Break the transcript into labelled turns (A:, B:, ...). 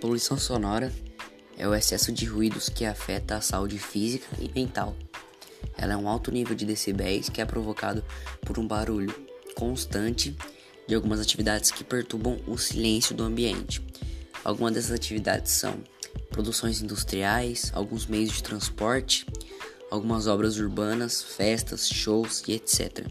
A: Poluição sonora é o excesso de ruídos que afeta a saúde física e mental. Ela é um alto nível de decibéis que é provocado por um barulho constante de algumas atividades que perturbam o silêncio do ambiente. Algumas dessas atividades são produções industriais, alguns meios de transporte, algumas obras urbanas, festas, shows e etc.